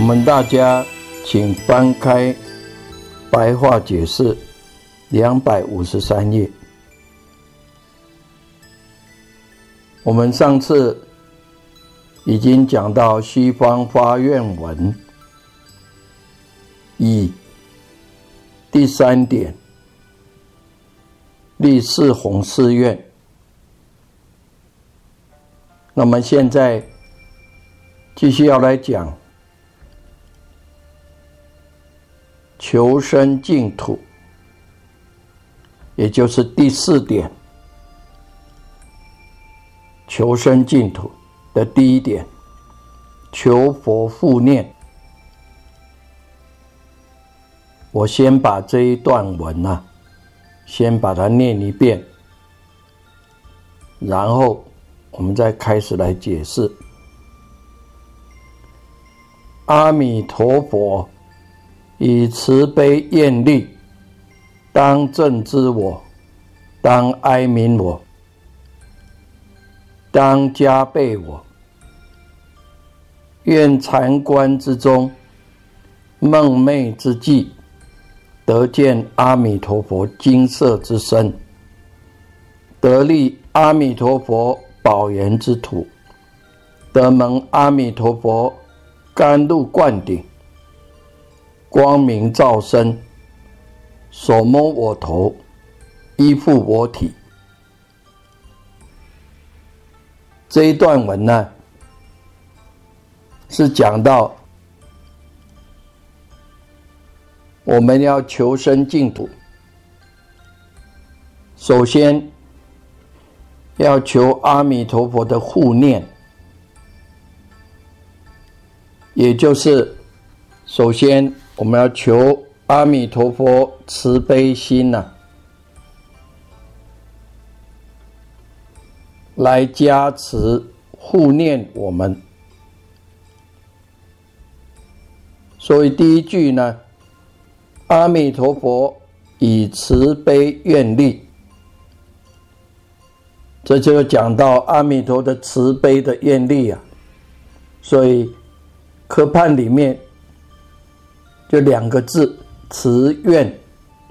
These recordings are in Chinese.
我们大家请翻开白话解释两百五十三页。我们上次已经讲到西方发愿文以第三点立四弘誓愿。那么现在继续要来讲。求生净土，也就是第四点，求生净土的第一点，求佛复念。我先把这一段文啊，先把它念一遍，然后我们再开始来解释。阿弥陀佛。以慈悲愿力，当正知我，当哀悯我，当加倍我。愿禅观之中，梦寐之际，得见阿弥陀佛金色之身，得立阿弥陀佛宝岩之土，得蒙阿弥陀佛甘露灌顶。光明照身，手摸我头，依附我体。这一段文呢，是讲到我们要求生净土，首先要求阿弥陀佛的护念，也就是首先。我们要求阿弥陀佛慈悲心呐，来加持护念我们。所以第一句呢，阿弥陀佛以慈悲愿力，这就讲到阿弥陀的慈悲的愿力啊。所以科判里面。就两个字，慈愿，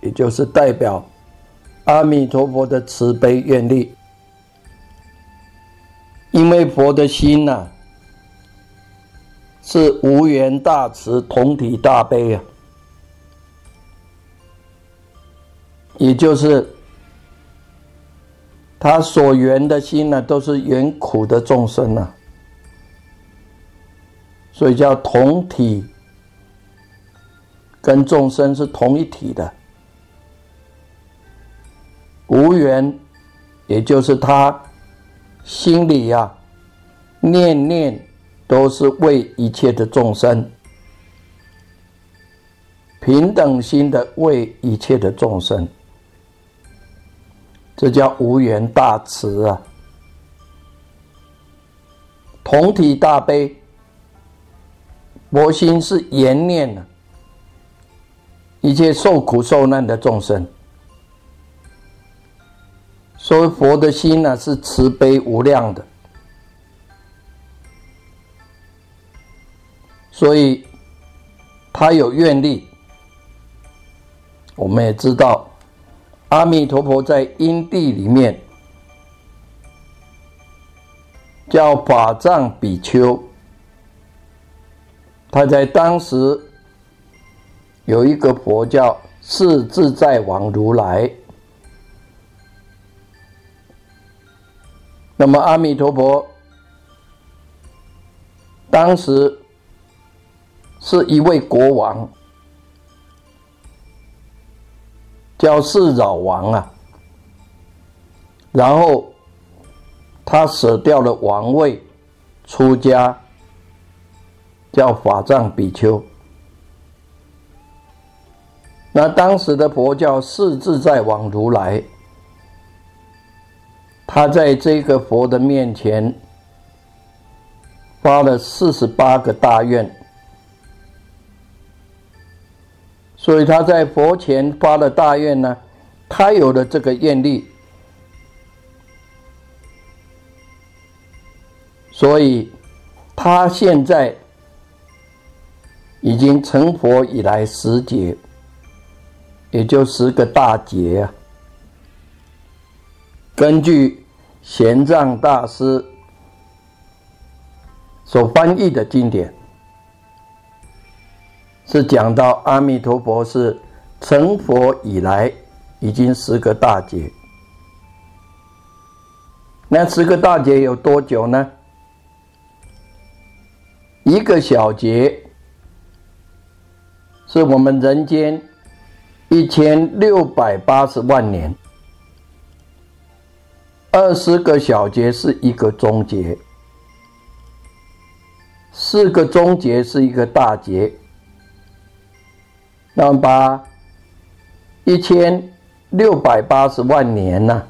也就是代表阿弥陀佛的慈悲愿力。因为佛的心呐，是无缘大慈，同体大悲啊，也就是他所缘的心呢，都是缘苦的众生呐，所以叫同体。跟众生是同一体的，无缘，也就是他心里呀，念念都是为一切的众生，平等心的为一切的众生，这叫无缘大慈啊，同体大悲，佛心是言念呢。一切受苦受难的众生，所以佛的心呢是慈悲无量的，所以他有愿力。我们也知道，阿弥陀佛在因地里面叫法藏比丘，他在当时有一个佛教是自在王如来。那么阿弥陀佛当时是一位国王。叫四扰王啊，然后他舍掉了王位，出家，叫法藏比丘。那当时的佛教是自在王如来，他在这个佛的面前发了四十八个大愿。所以他在佛前发了大愿呢，他有了这个愿力，所以他现在已经成佛以来十劫，也就十个大劫啊。根据玄奘大师所翻译的经典。是讲到阿弥陀佛是成佛以来已经十个大劫，那十个大劫有多久呢？一个小劫是我们人间一千六百八十万年，二十个小节是一个中劫，四个中劫是一个大节。那么把一千六百八十万年呢，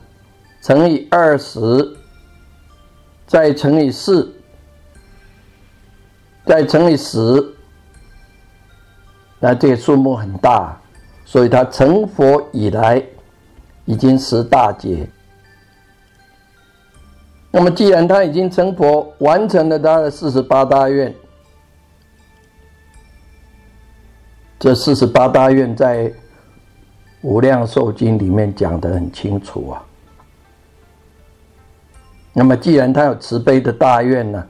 乘以二十，再乘以四，再乘以十，那这个数目很大，所以他成佛以来已经十大劫。那么既然他已经成佛，完成了他的四十八大愿。这四十八大愿在《无量寿经》里面讲的很清楚啊。那么，既然他有慈悲的大愿呢，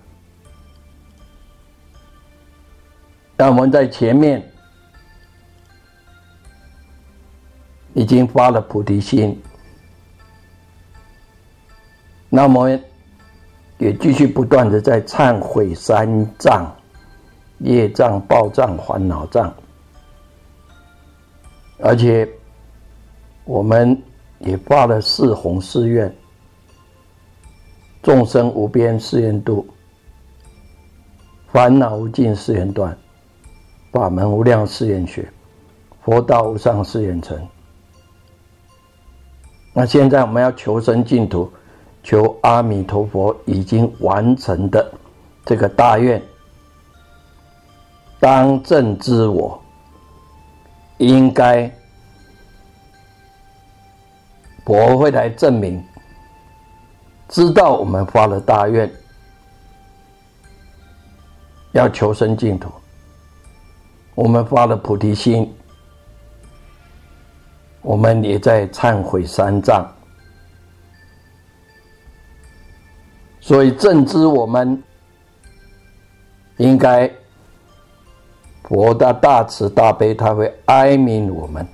那我们在前面已经发了菩提心，那么也继续不断的在忏悔三障、业障、报障、烦恼障。而且，我们也发了四弘誓愿：众生无边誓愿度，烦恼无尽誓愿断，法门无量誓愿学，佛道无上誓愿成。那现在我们要求生净土，求阿弥陀佛已经完成的这个大愿，当正知我。应该，我会来证明，知道我们发了大愿，要求生净土，我们发了菩提心，我们也在忏悔三藏，所以正知我们应该。佛的大慈大悲，他会哀悯我们。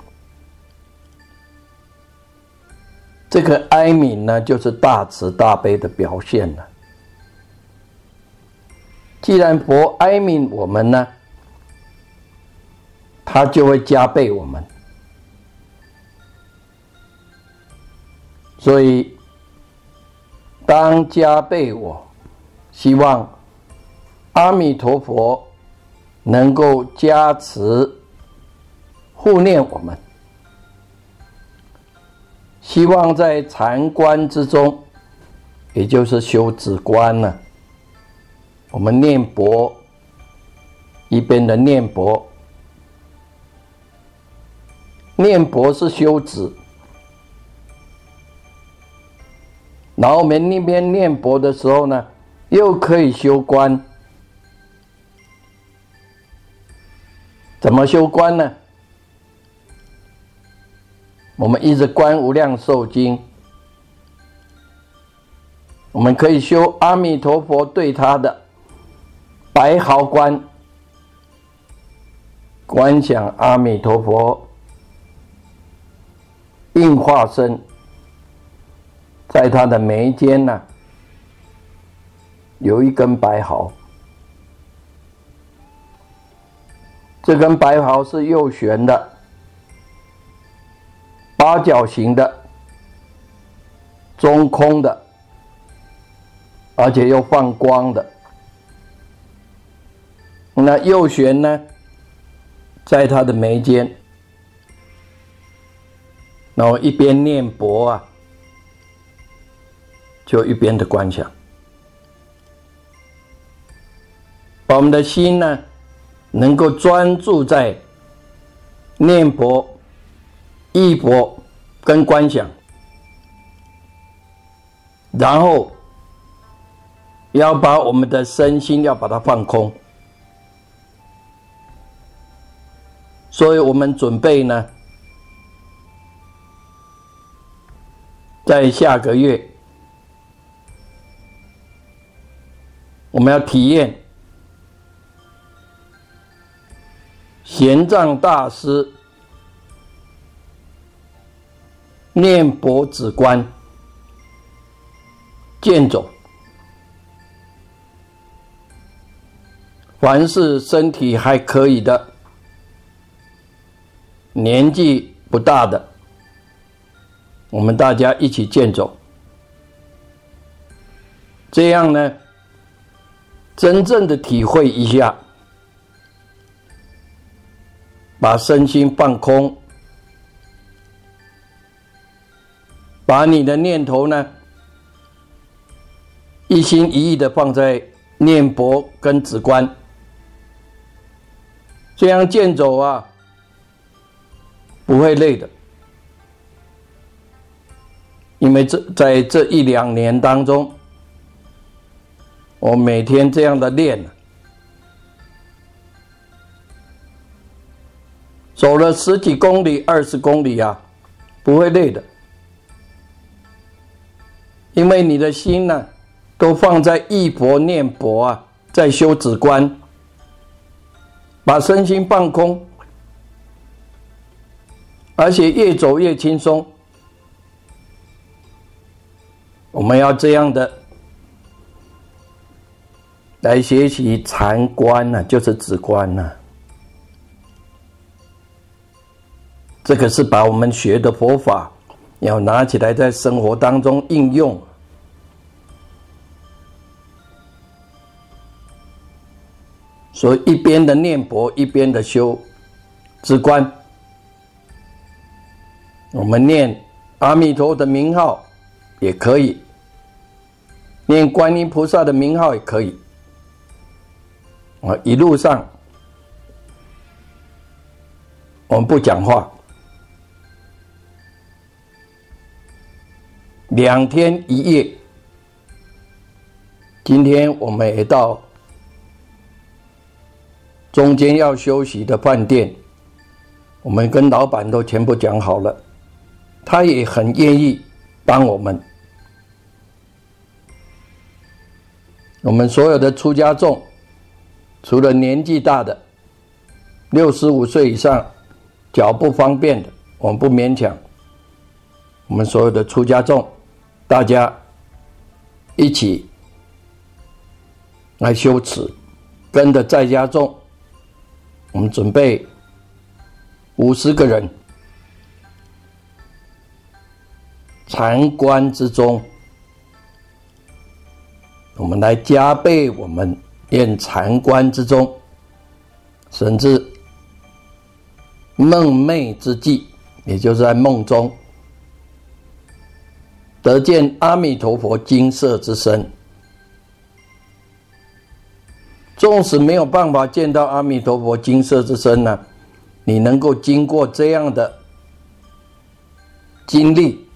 这个哀悯呢，就是大慈大悲的表现了。既然佛哀悯我们呢，他就会加倍我们。所以，当加倍我，希望阿弥陀佛。能够加持护念我们，希望在禅观之中，也就是修止观呢。我们念佛一边的念佛，念佛是修止，然后我们那边念佛的时候呢，又可以修观。怎么修观呢？我们一直观无量寿经，我们可以修阿弥陀佛对他的白毫观，观想阿弥陀佛应化身在他的眉间呢，有一根白毫，这根白毫是右旋的。八角形的、中空的，而且又放光的。那右旋呢，在他的眉间，然后一边念佛啊，就一边的观想，把我们的心呢，能够专注在念佛。意佛跟观想，然后要把我们的身心要把它放空，所以我们准备呢，在下个月，我们要体验玄奘大师。念佛止观，剑走。凡是身体还可以的，年纪不大的，我们大家一起健走。这样呢，真正的体会一下，把身心放空。把你的念头呢，一心一意的放在念佛跟止观，这样健走啊，不会累的。因为这在这一两年当中，我每天这样的练，走了十几公里、二十公里啊，不会累的。因为你的心呢，都放在忆佛念佛啊，在修止观，把身心放空，而且越走越轻松。我们要这样的来学习禅观呢，就是止观呢。这个是把我们学的佛法。要拿起来在生活当中应用，所以一边的念佛，一边的修止观。我们念阿弥陀的名号也可以，念观音菩萨的名号也可以。啊，一路上我们不讲话。两天一夜，今天我们也到中间要休息的饭店，我们跟老板都全部讲好了，他也很愿意帮我们。我们所有的出家众，除了年纪大的，六十五岁以上，脚不方便的，我们不勉强。我们所有的出家众。大家一起来修持，跟着在家众，我们准备五十个人，禅观之中，我们来加倍我们念禅观之中，甚至梦寐之际，也就是在梦中。得见阿弥陀佛金色之身，纵使没有办法见到阿弥陀佛金色之身呢，你能够经过这样的经历，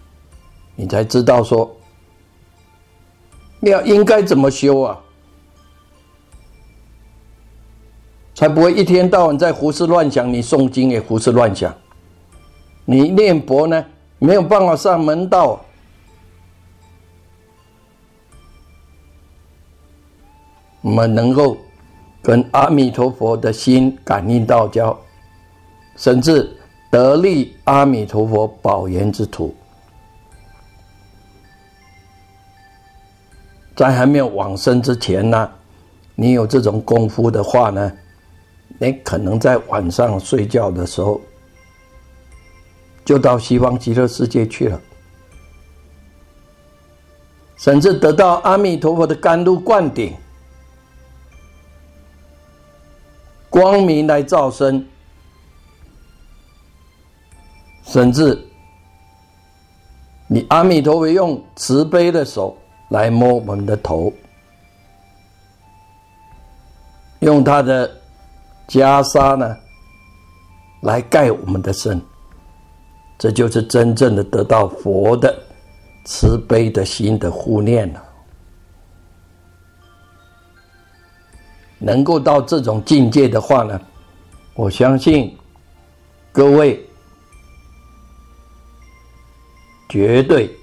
你才知道说，要应该怎么修啊，才不会一天到晚在胡思乱想。你诵经也胡思乱想，你念佛呢，没有办法上门道。我们能够跟阿弥陀佛的心感应道交，甚至得力阿弥陀佛保延之土，在还没有往生之前呢，你有这种功夫的话呢，你可能在晚上睡觉的时候，就到西方极乐世界去了，甚至得到阿弥陀佛的甘露灌顶。光明来照身，甚至你阿弥陀佛用慈悲的手来摸我们的头，用他的袈裟呢来盖我们的身，这就是真正的得到佛的慈悲的心的护念了。能够到这种境界的话呢，我相信各位绝对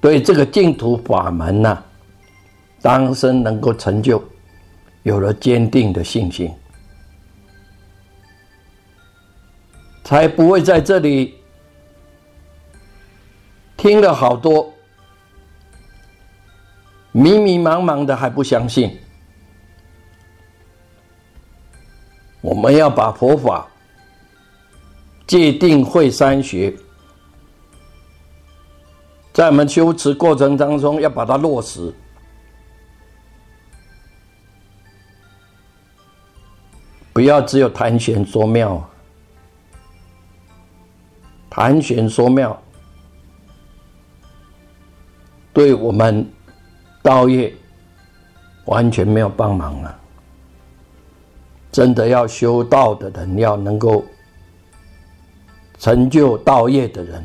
对这个净土法门呢，当生能够成就，有了坚定的信心，才不会在这里听了好多迷迷茫茫的还不相信。我们要把佛法界定会三学，在我们修持过程当中要把它落实，不要只有谈玄说妙，谈玄说妙，对我们道业完全没有帮忙了。真的要修道的人，要能够成就道业的人，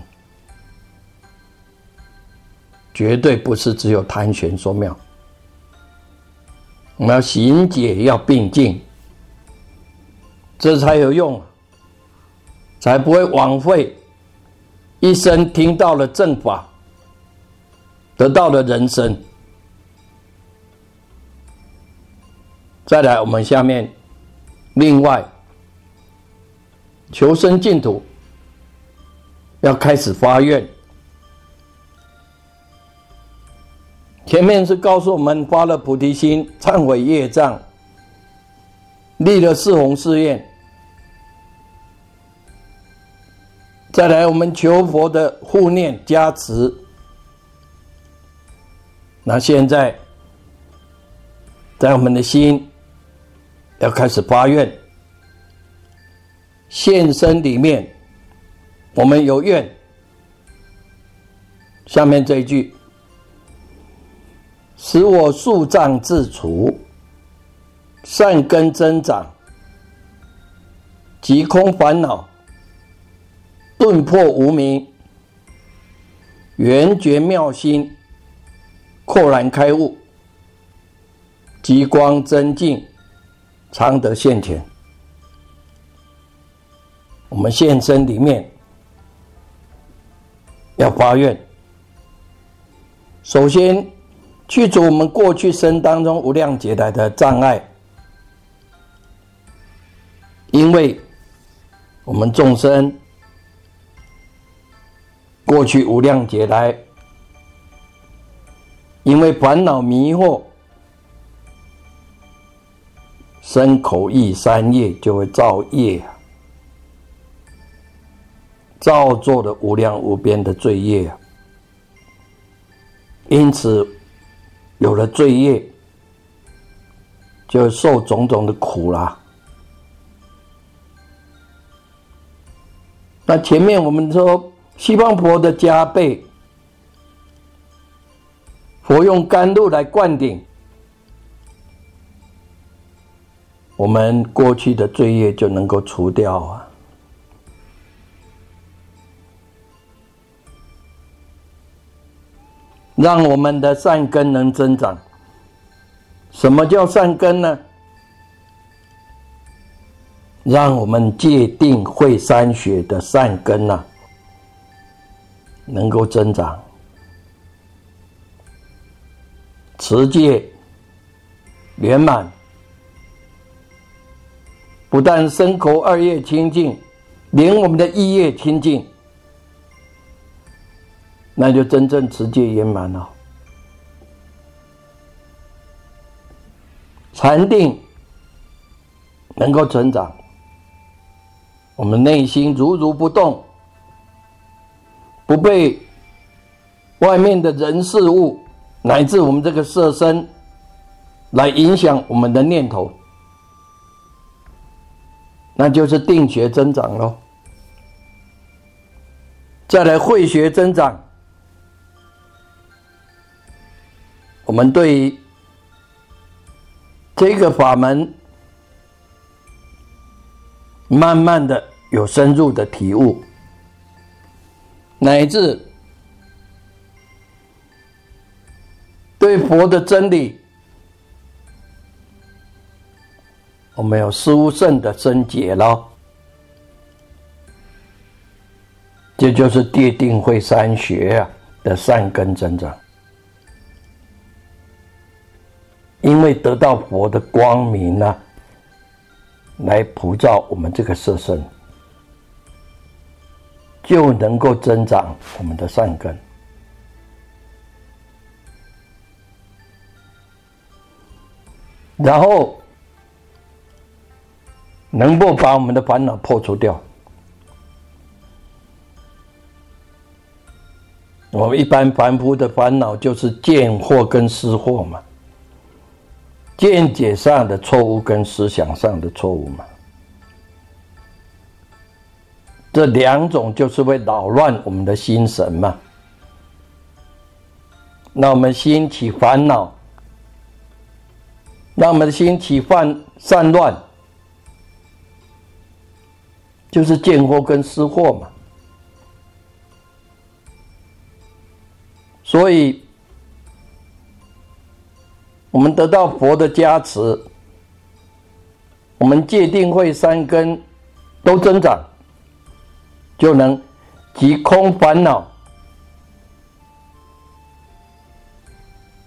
绝对不是只有谈玄说妙。我们要行解，要并进，这才有用，才不会枉费一生听到了正法，得到了人生。再来，我们下面。另外，求生净土要开始发愿。前面是告诉我们发了菩提心，忏悔业障，立了四弘誓愿。再来，我们求佛的护念加持。那现在，在我们的心。要开始发愿，现身里面，我们有愿。下面这一句，使我树障自除，善根增长，即空烦恼，顿破无明，圆觉妙心，豁然开悟，极光增进。常得现前，我们现身里面要发愿。首先去除我们过去生当中无量劫来的障碍，因为我们众生过去无量劫来，因为烦恼迷惑。身口意三业就会造业，造作的无量无边的罪业，因此有了罪业，就受种种的苦啦。那前面我们说西方佛的加倍，佛用甘露来灌顶。我们过去的罪业就能够除掉啊，让我们的善根能增长。什么叫善根呢？让我们界定会山学的善根呐，能够增长，持戒圆满，不但身口二业清净，连我们的意业清净，那就真正持戒圆满了。禅定能够成长，我们内心如如不动，不被外面的人事物乃至我们这个色身来影响我们的念头，那就是定学增长喽。再来慧学增长，我们对。这个法门，慢慢的有深入的体悟，乃至对佛的真理，我们有殊胜的深解了。这就是地定慧三学啊的善根增长。因为得到佛的光明呢，来普照我们这个色身，就能够增长我们的善根，然后能够把我们的烦恼破除掉。我们一般凡夫的烦恼就是见惑跟失惑嘛。见解上的错误跟思想上的错误嘛，这两种就是会扰乱我们的心神嘛。那我们心起烦恼，让我们的心起犯散乱，就是见惑跟失惑嘛。所以。我们得到佛的加持，我们戒定慧三根都增长，就能即空烦恼，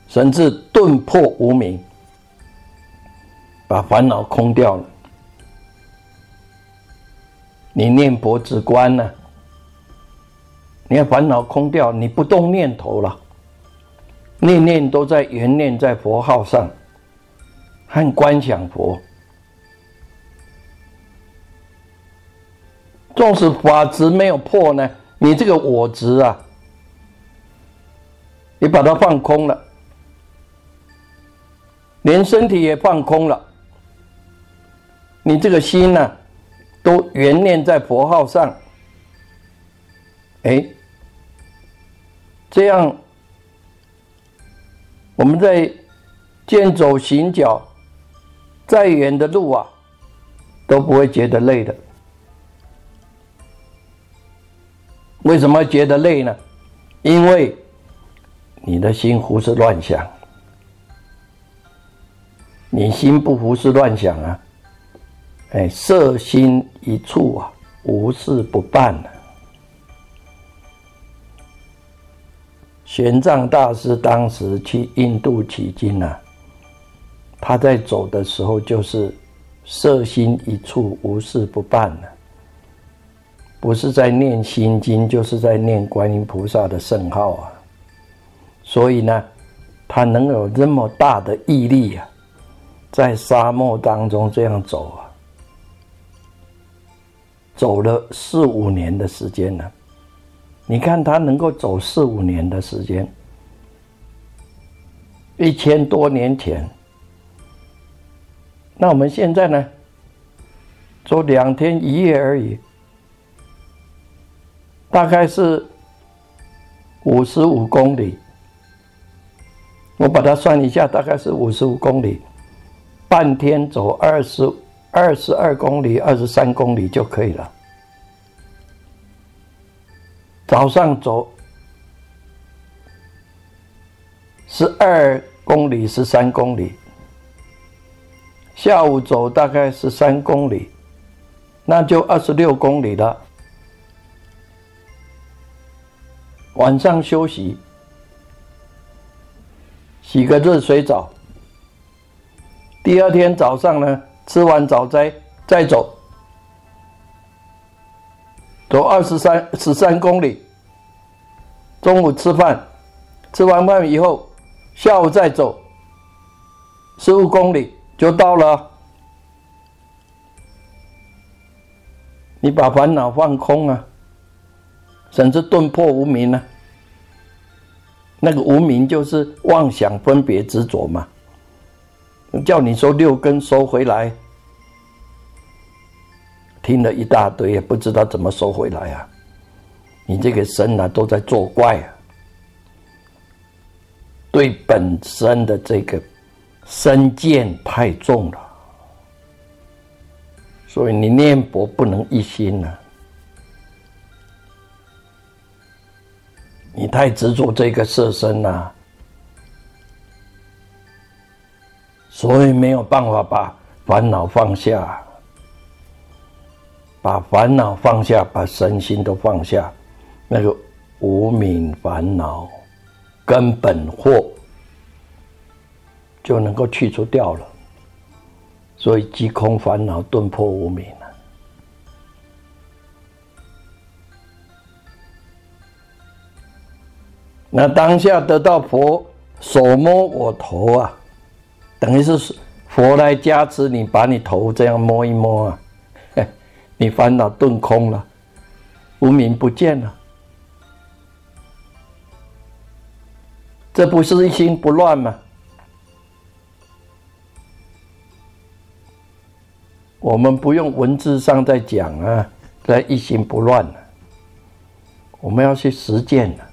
甚至顿破无明，把烦恼空掉了。你念佛止观呢？你看烦恼空掉，你不动念头了。念念都在缘念在佛号上，和观想佛。纵使法执没有破呢，你这个我执啊，你把它放空了，连身体也放空了，你这个心呢，都缘念在佛号上，哎，这样。我们在健走行脚，再远的路啊，都不会觉得累的。为什么觉得累呢？因为你的心胡思乱想，你心不胡思乱想啊，哎，色心一处啊，无事不办了。玄奘大师当时去印度取经啊，他在走的时候就是色心一处，无事不办了。不是在念心经，就是在念观音菩萨的圣号啊。所以呢，他能有这么大的毅力啊，在沙漠当中这样走啊，走了四五年的时间呢。你看他能够走四五年的时间，一千多年前，那我们现在呢，走两天一夜而已，大概是五十五公里。我把它算一下，大概是五十五公里，半天走二十二十二公里、二十三公里就可以了。早上走十二公里、十三公里，下午走大概十三公里，那就二十六公里了。晚上休息，洗个热水澡。第二天早上呢，吃完早斋再走，走二十三十三公里。中午吃饭，吃完饭以后，下午再走十五公里就到了。你把烦恼放空啊，甚至顿破无明啊。那个无明就是妄想、分别、执着嘛。叫你说六根收回来，听了一大堆，也不知道怎么收回来啊。你这个身啊，都在作怪啊，对本身的这个身见太重了。所以你念佛不能一心呐，你太执着这个色身呐，所以没有办法把烦恼放下，把烦恼放下，把身心都放下，那个无名烦恼根本祸就能够去除掉了。所以，即空烦恼，顿破无明了。那当下得到佛手摸我头啊，等于是佛来加持你，把你头这样摸一摸啊，你烦恼顿空了，无名不见了。这不是一心不乱吗？我们不用文字上在讲啊，在一心不乱了。我们要去实践的，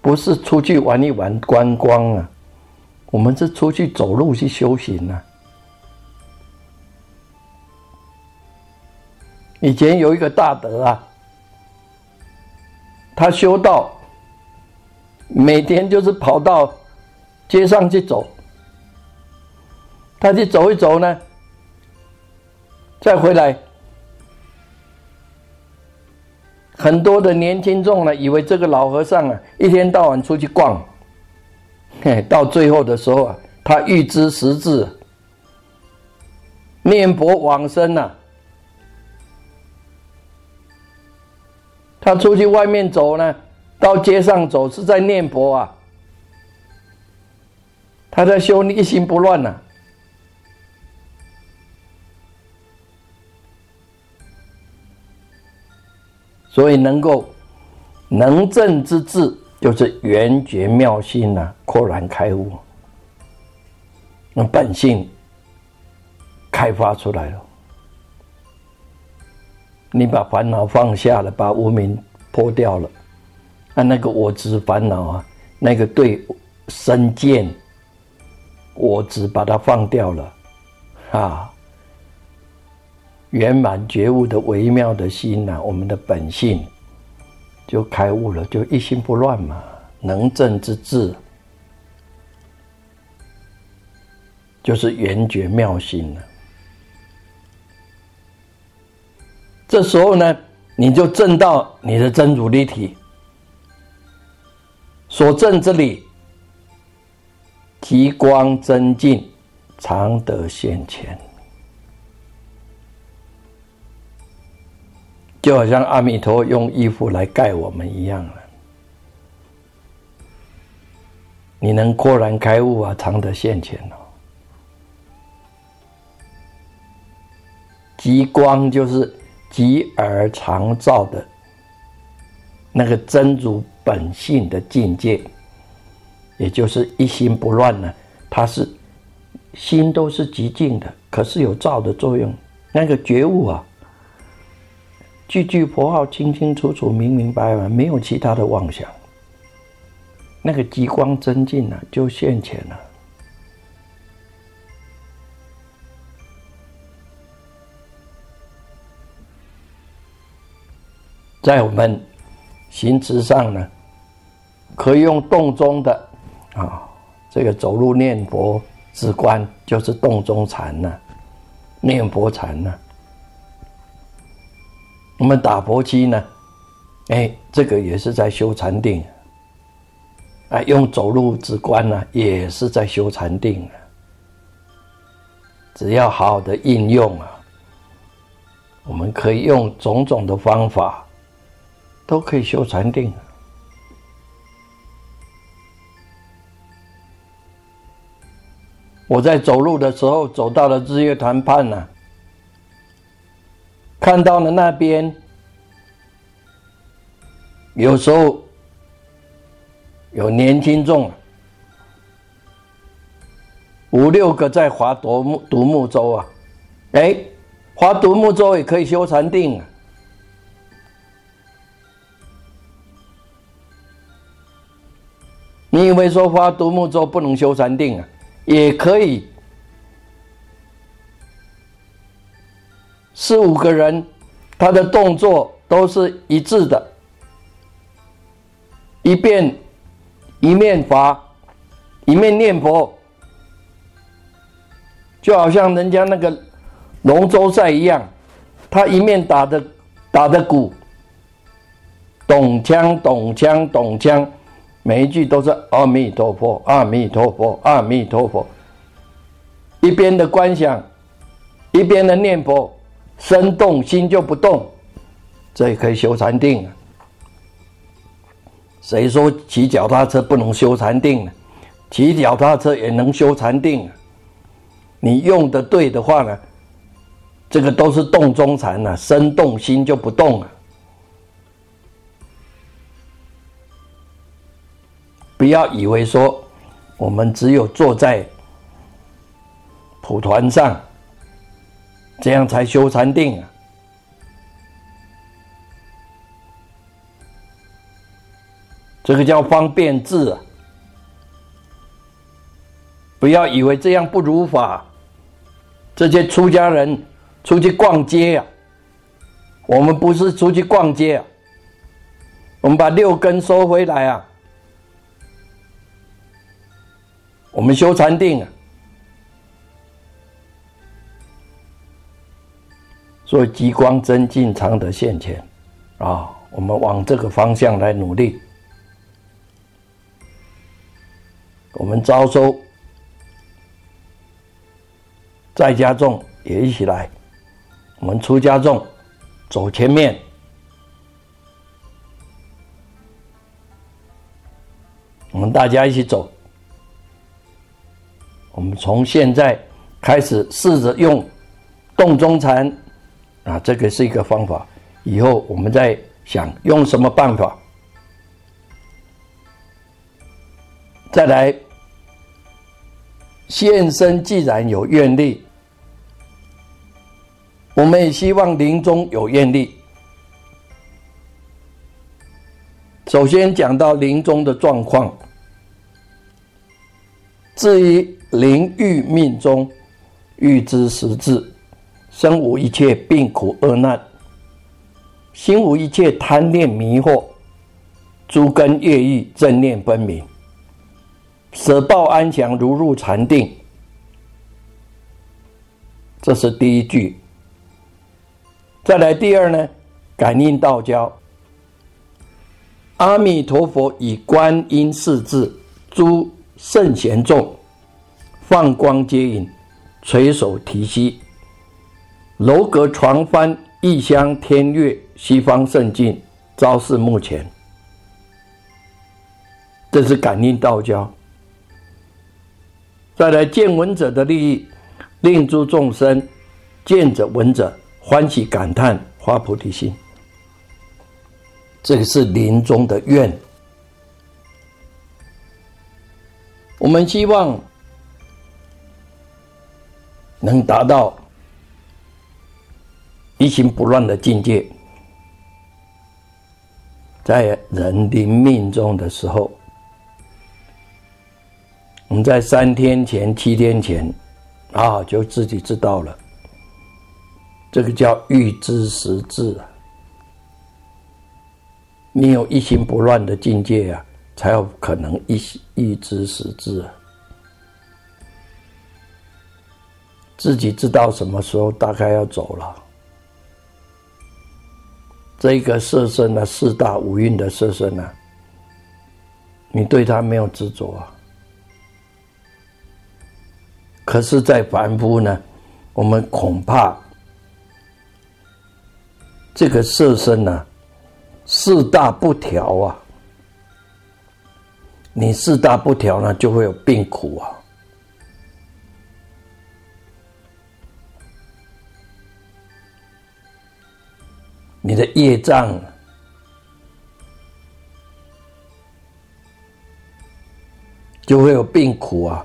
不是出去玩一玩观光啊，我们是出去走路去修行啊。以前有一个大德啊，他修道，每天就是跑到。街上去走，他去走一走呢，再回来，很多的年轻众呢，以为这个老和尚啊，一天到晚出去逛，嘿，到最后的时候啊，他预知时至，念佛往生了，他出去外面走呢，到街上走是在念佛啊。他在修，一心不乱呐，所以能够能正之智，就是圆觉妙心呐，豁然开悟，那本性开发出来了。你把烦恼放下了，把无名破掉了，那那个我执烦恼啊，那个对身见。我只把它放掉了，啊！圆满觉悟的微妙的心呐，我们的本性就开悟了，就一心不乱嘛。能正之智，就是圆觉妙心了。这时候呢，你就证到你的真如立体所证之理。极光真净，常得现前，就好像阿弥陀用衣服来盖我们一样了。你能豁然开悟啊，常得现前哦。极光就是极而常照的那个真如本性的境界。也就是一心不乱呢，它是心都是极静的，可是有照的作用。那个觉悟啊，句句佛号清清楚楚、明明白白，没有其他的妄想。那个极光真境呢，就现前了。在我们行持上呢，可以用洞中的。啊，这个走路念佛之观就是洞中禅呐，念佛禅呐。我们打佛机呢，哎，这个也是在修禅定。啊，用走路之观呢，也是在修禅定。啊只要好好的应用啊，我们可以用种种的方法，都可以修禅定。我在走路的时候，走到了日月潭畔呢，看到了那边，有时候有年轻众，五六个在划独木独木舟啊，哎，划独木舟也可以修禅定啊。你以为说划独木舟不能修禅定啊？也可以，四五个人，他的动作都是一致的，一边一面划，一面念佛，就好像人家那个龙舟赛一样，他一面打的打的鼓，咚锵咚锵咚锵。每一句都是阿弥陀佛，阿弥陀佛，阿弥陀佛。一边的观想，一边的念佛，身动心就不动，这也可以修禅定。谁说骑脚踏车不能修禅定呢？骑脚踏车也能修禅定。你用的对的话呢，这个都是动中禅呢，身动心就不动了。不要以为说我们只有坐在蒲团上，这样才修禅定啊！这个叫方便智啊！不要以为这样不如法。这些出家人出去逛街啊，我们不是出去逛街啊，我们把六根收回来啊。我们修禅定啊，所以极光真进常得现前啊，我们往这个方向来努力。我们招收在家众也一起来，我们出家众走前面，我们大家一起走。我们从现在开始试着用动中禅啊，这个是一个方法。以后我们再想用什么办法，再来现身。既然有愿力，我们也希望临终有愿力。首先讲到临终的状况，至于。临欲命中，欲知时至，身无一切病苦厄难，心无一切贪念迷惑，诸根业欲正念分明，舍报安详如入禅定。这是第一句。再来第二呢？感应道交，阿弥陀佛以观音世智，诸圣贤众。放光接引，垂手提膝，楼阁床幡，异乡天乐，西方圣境，昭示目前。这是感应道交。再来见闻者的利益，令诸众生见者闻者欢喜感叹，发菩提心。这个是临终的愿。我们希望。能达到一心不乱的境界，在人临命中的时候，我们在三天前、七天前啊，就自己知道了，这个叫预知时至啊。你有一心不乱的境界啊，才有可能一预知时至啊。自己知道什么时候大概要走了。这个色身呢，四大五蕴的色身呢，你对他没有执着啊。可是，在凡夫呢，我们恐怕这个色身呢，四大不调啊。你四大不调呢，就会有病苦啊。你的业障就会有病苦啊。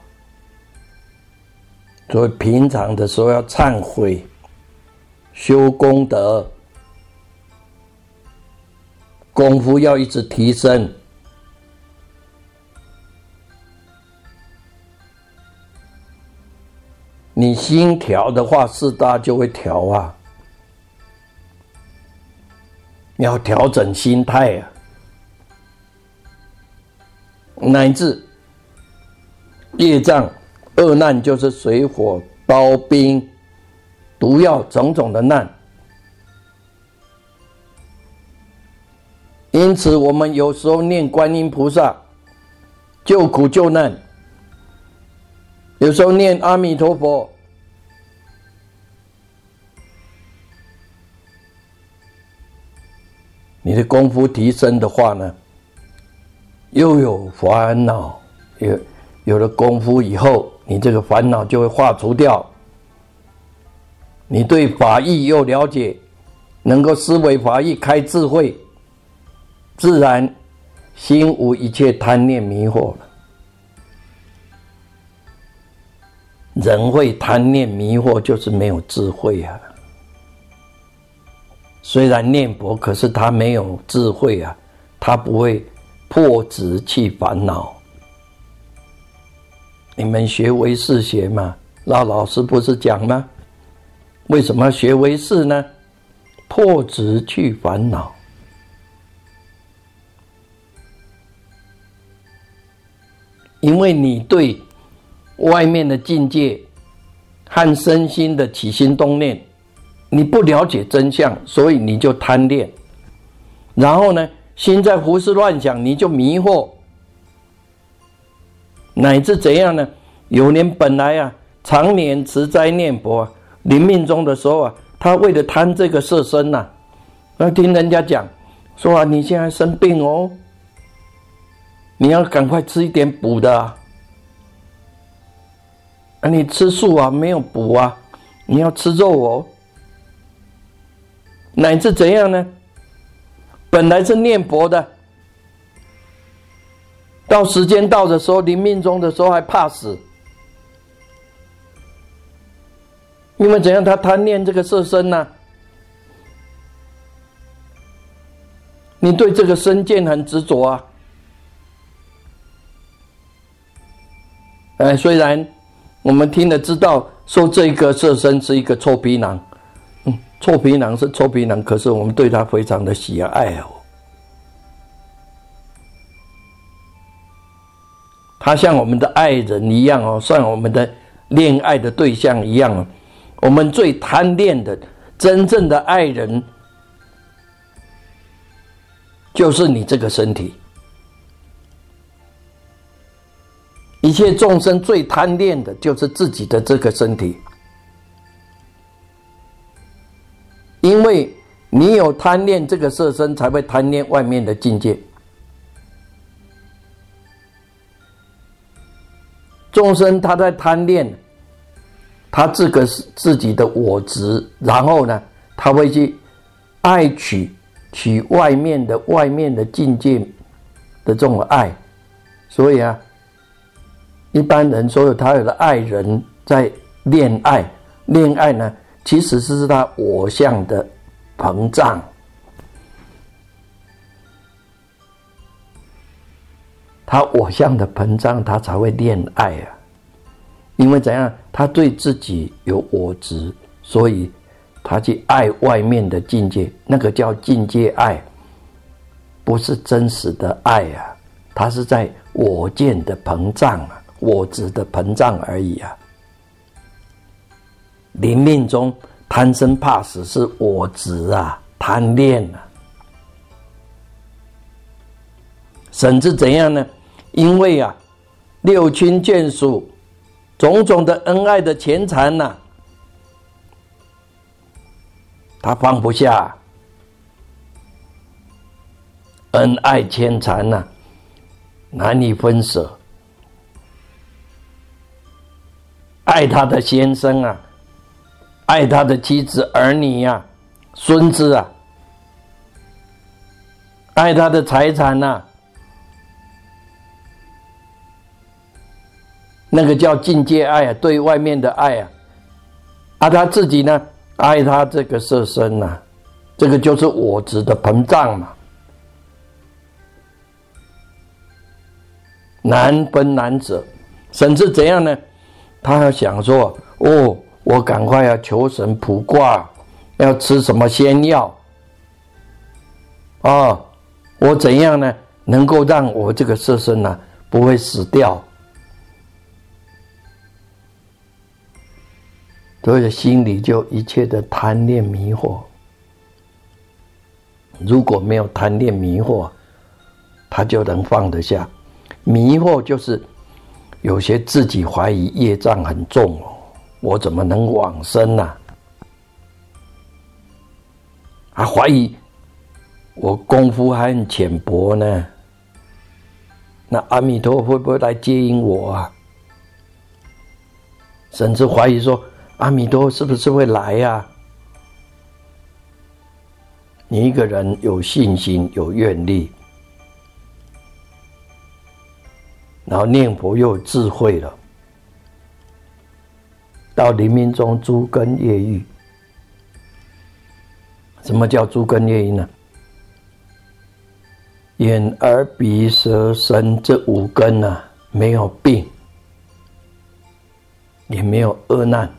所以平常的时候要忏悔、修功德、功夫要一直提升。你心调的话，四大就会调啊。要调整心态啊，乃至业障。恶难就是水火刀兵、毒药种种的难，因此我们有时候念观音菩萨救苦救难，有时候念阿弥陀佛，你的功夫提升的话呢，又有烦恼，有有了功夫以后。你这个烦恼就会化除掉，你对法义又了解，能够思维法义开智慧，自然心无一切贪念迷惑了。人会贪念迷惑，就是没有智慧啊。虽然念佛，可是他没有智慧啊，他不会破执去烦恼。你们学唯识学嘛？那老师不是讲吗？为什么学唯识呢？破执去烦恼，因为你对外面的境界和身心的起心动念，你不了解真相，所以你就贪恋，然后呢，心在胡思乱想，你就迷惑。乃至怎样呢？有年本来啊，常年持斋念佛，啊，临命终的时候啊，他为了贪这个色身呐，那听人家讲说啊，你现在生病哦，你要赶快吃一点补的啊，啊，你吃素啊没有补啊，你要吃肉哦，乃至怎样呢？本来是念佛的。到时间到的时候，临命终的时候还怕死，因为怎样？他贪念这个色身呢？你对这个身见很执着啊！哎，虽然我们听了知道说这个色身是一个臭皮囊，臭皮囊是臭皮囊，可是我们对他非常的喜爱哦。他像我们的爱人一样哦，像我们的恋爱的对象一样哦。我们最贪恋的真正的爱人，就是你这个身体。一切众生最贪恋的就是自己的这个身体，因为你有贪恋这个色身，才会贪恋外面的境界。众生他在贪恋，他这个是自己的我执，然后呢，他会去爱取取外面的外面的境界的这种爱，所以啊，一般人所有他有的爱人在恋爱，恋爱呢，其实是他我相的膨胀。他我相的膨胀，他才会恋爱啊！因为怎样，他对自己有我执，所以他去爱外面的境界，那个叫境界爱，不是真实的爱啊！他是在我见的膨胀啊，我执的膨胀而已啊！临命中贪生怕死是我执啊，贪恋啊。甚至怎样呢？因为啊，六亲眷属种种的恩爱的牵缠呐，他放不下，恩爱牵缠呐，难以分舍。爱他的先生啊，爱他的妻子儿女呀，孙子啊，爱他的财产呐。那个叫境界爱啊，对外面的爱啊，啊，他自己呢，爱他这个色身呐，这个就是我执的膨胀嘛，难分难舍，甚至怎样呢？他要想说：哦，我赶快要求神卜卦，要吃什么仙药啊？我怎样呢？能够让我这个色身呢不会死掉？所以心里就一切的贪恋迷惑，如果没有贪恋迷惑，他就能放得下。迷惑就是有些自己怀疑业障很重哦，我怎么能往生呢？还怀疑我功夫还很浅薄呢，那阿弥陀会不会来接引我啊？甚至怀疑说。阿弥陀是不是会来呀？你一个人有信心、有愿力，然后念佛又有智慧了，到黎明中诸根业欲。什么叫诸根业欲呢？眼、耳、鼻、舌、身这五根呢，没有病，也没有恶难。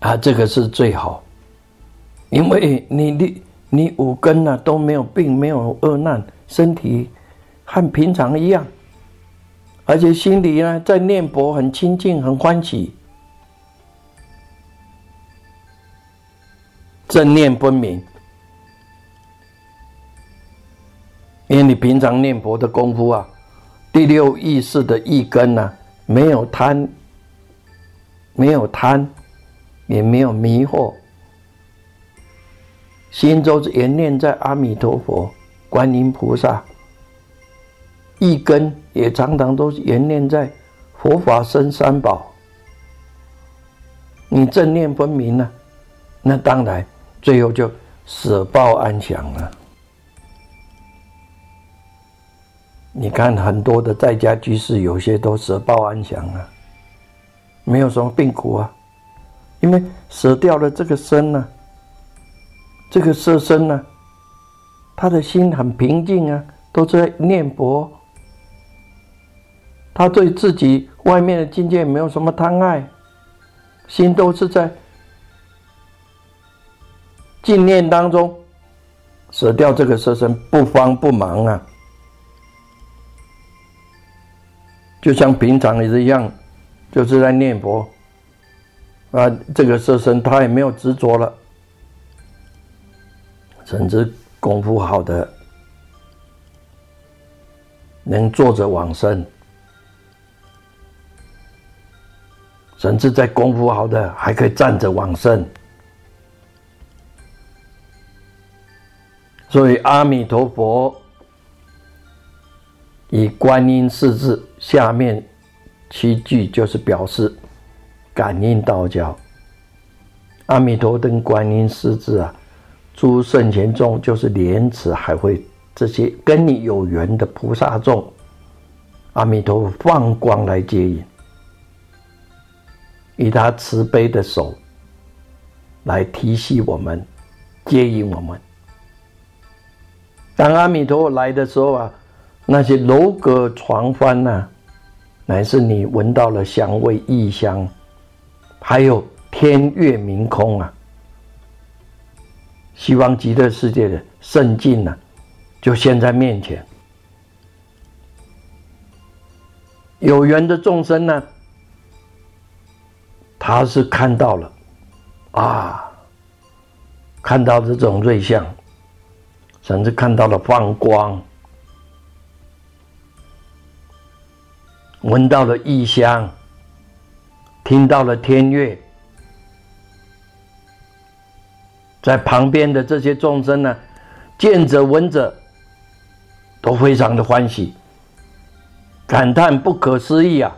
啊，这个是最好，因为你你你五根呢都没有病，没有恶难，身体和平常一样，而且心里呢在念佛很清净，很欢喜，正念分明。因为你平常念佛的功夫啊，第六意识的意根呢，没有贪，没有贪。也没有迷惑，心中是念念在阿弥陀佛、观音菩萨，一根也常常都是念在佛法生三宝。你正念分明呢，那当然最后就舍报安详了。你看很多的在家居士，有些都舍报安详啊，没有什么病苦啊。因为舍掉了这个身呢，这个色身呢，他的心很平静啊，都在念佛。他对自己外面的境界没有什么贪爱，心都是在静念当中，舍掉这个色身，不慌不忙啊，就像平常也是一样，就是在念佛。啊，这个色身他也没有执着了，甚至功夫好的能坐着往生，甚至在功夫好的还可以站着往生。所以阿弥陀佛以观音四字下面七句就是表示。感应道教，阿弥陀跟观音四字啊，诸圣贤众就是莲池海会这些跟你有缘的菩萨众，阿弥陀佛放光来接引，以他慈悲的手来提携我们，接引我们。当阿弥陀佛来的时候啊，那些楼阁床幡呐，乃是你闻到了香味异香。还有天月明空啊，西方极乐世界的圣境呢，就现在面前。有缘的众生呢，他是看到了啊，看到这种瑞相，甚至看到了放光，闻到了异香，听到了天乐，在旁边的这些众生呢，见者闻者都非常的欢喜，感叹不可思议啊！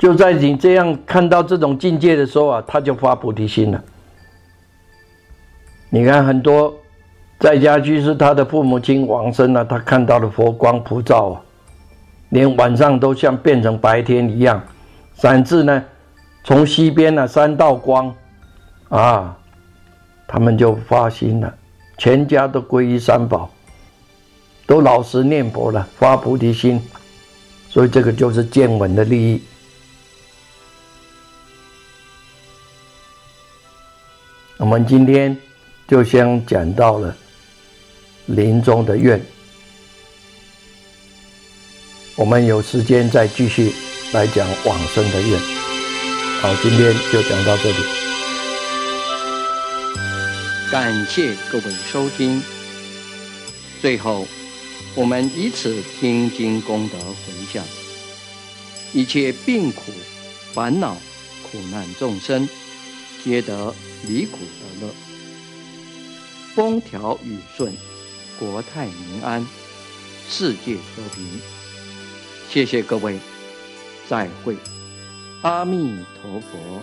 就在你这样看到这种境界的时候啊，他就发菩提心了。你看很多在家居士，他的父母亲往生了，他看到了佛光普照啊，连晚上都像变成白天一样。甚至呢，从西边呢三道光，啊，他们就发心了，全家都皈依三宝，都老实念佛了，发菩提心。所以这个就是见闻的利益。我们今天就先讲到了临终的愿，我们有时间再继续来讲往生的愿。好，今天就讲到这里，感谢各位收听。最后，我们以此听经功德回向，一切病苦、烦恼、苦难众生。皆得离苦得乐，风调雨顺，国泰民安，世界和平。谢谢各位，再会，阿弥陀佛。